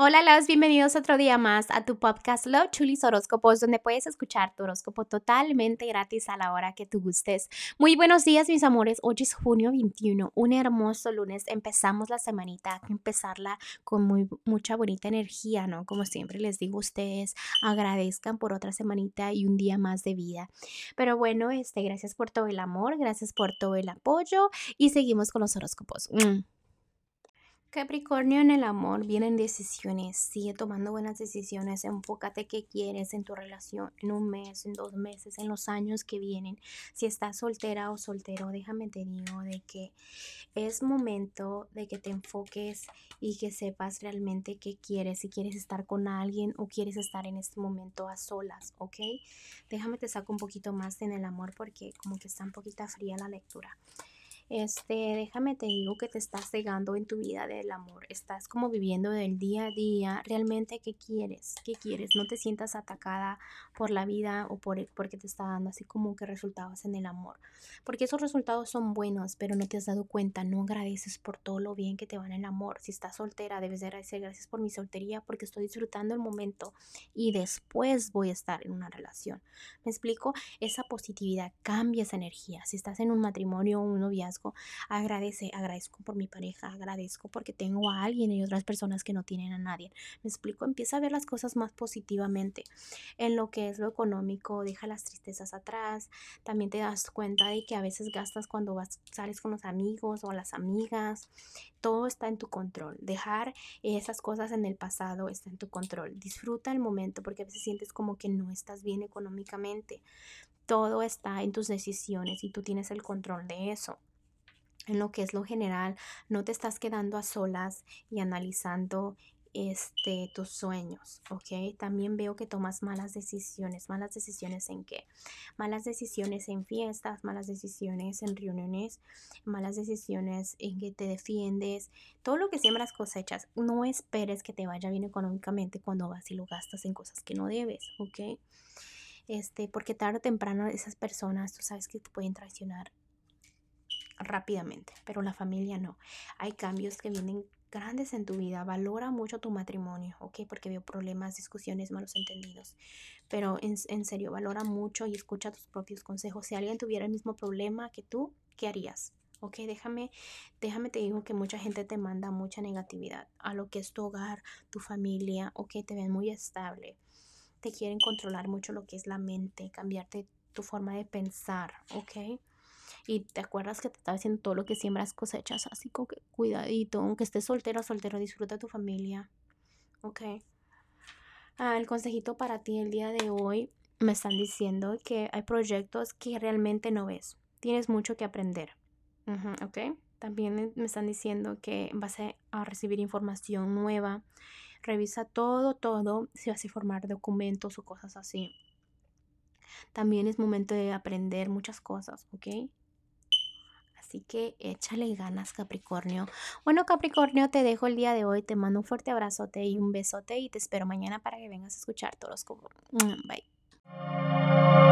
Hola, los bienvenidos otro día más a tu podcast Love Chulis Horóscopos, donde puedes escuchar tu horóscopo totalmente gratis a la hora que tú gustes. Muy buenos días, mis amores. Hoy es junio 21, un hermoso lunes. Empezamos la semanita, hay empezarla con muy, mucha bonita energía, ¿no? Como siempre les digo, ustedes agradezcan por otra semanita y un día más de vida. Pero bueno, este, gracias por todo el amor, gracias por todo el apoyo y seguimos con los horóscopos. Mm. Capricornio en el amor vienen decisiones, sigue tomando buenas decisiones, enfócate qué quieres en tu relación en un mes, en dos meses, en los años que vienen. Si estás soltera o soltero, déjame te digo de que es momento de que te enfoques y que sepas realmente qué quieres, si quieres estar con alguien o quieres estar en este momento a solas, ¿ok? Déjame te saco un poquito más en el amor porque como que está un poquito fría la lectura este, déjame te digo que te estás cegando en tu vida del amor, estás como viviendo del día a día, realmente qué quieres, qué quieres, no te sientas atacada por la vida o por porque te está dando así como que resultados en el amor, porque esos resultados son buenos, pero no te has dado cuenta, no agradeces por todo lo bien que te va en el amor, si estás soltera debes de agradecer gracias por mi soltería porque estoy disfrutando el momento y después voy a estar en una relación, ¿me explico? Esa positividad cambia esa energía, si estás en un matrimonio o un noviazgo, agradece, agradezco por mi pareja, agradezco porque tengo a alguien y otras personas que no tienen a nadie. Me explico, empieza a ver las cosas más positivamente. En lo que es lo económico, deja las tristezas atrás. También te das cuenta de que a veces gastas cuando vas, sales con los amigos o las amigas. Todo está en tu control. Dejar esas cosas en el pasado está en tu control. Disfruta el momento porque a veces sientes como que no estás bien económicamente. Todo está en tus decisiones y tú tienes el control de eso en lo que es lo general, no te estás quedando a solas y analizando este, tus sueños, ¿ok? También veo que tomas malas decisiones. ¿Malas decisiones en qué? Malas decisiones en fiestas, malas decisiones en reuniones, malas decisiones en que te defiendes. Todo lo que siembras cosechas. No esperes que te vaya bien económicamente cuando vas y lo gastas en cosas que no debes, ¿ok? Este, porque tarde o temprano esas personas, tú sabes que te pueden traicionar rápidamente, pero la familia no. Hay cambios que vienen grandes en tu vida. Valora mucho tu matrimonio, ¿ok? Porque veo problemas, discusiones, malos entendidos. Pero en, en, serio, valora mucho y escucha tus propios consejos. Si alguien tuviera el mismo problema que tú, ¿qué harías? Ok, déjame, déjame te digo que mucha gente te manda mucha negatividad a lo que es tu hogar, tu familia, ok, te ven muy estable. Te quieren controlar mucho lo que es la mente, cambiarte tu forma de pensar, ok. Y te acuerdas que te estaba diciendo todo lo que siembras cosechas, así que cuidadito, aunque estés soltero soltero, disfruta tu familia. Ok. Ah, el consejito para ti el día de hoy me están diciendo que hay proyectos que realmente no ves. Tienes mucho que aprender. ok. También me están diciendo que vas a recibir información nueva. Revisa todo, todo, si vas a formar documentos o cosas así. También es momento de aprender muchas cosas, ¿ok? Así que échale ganas, Capricornio. Bueno, Capricornio, te dejo el día de hoy. Te mando un fuerte abrazote y un besote y te espero mañana para que vengas a escuchar todos. Mm, bye.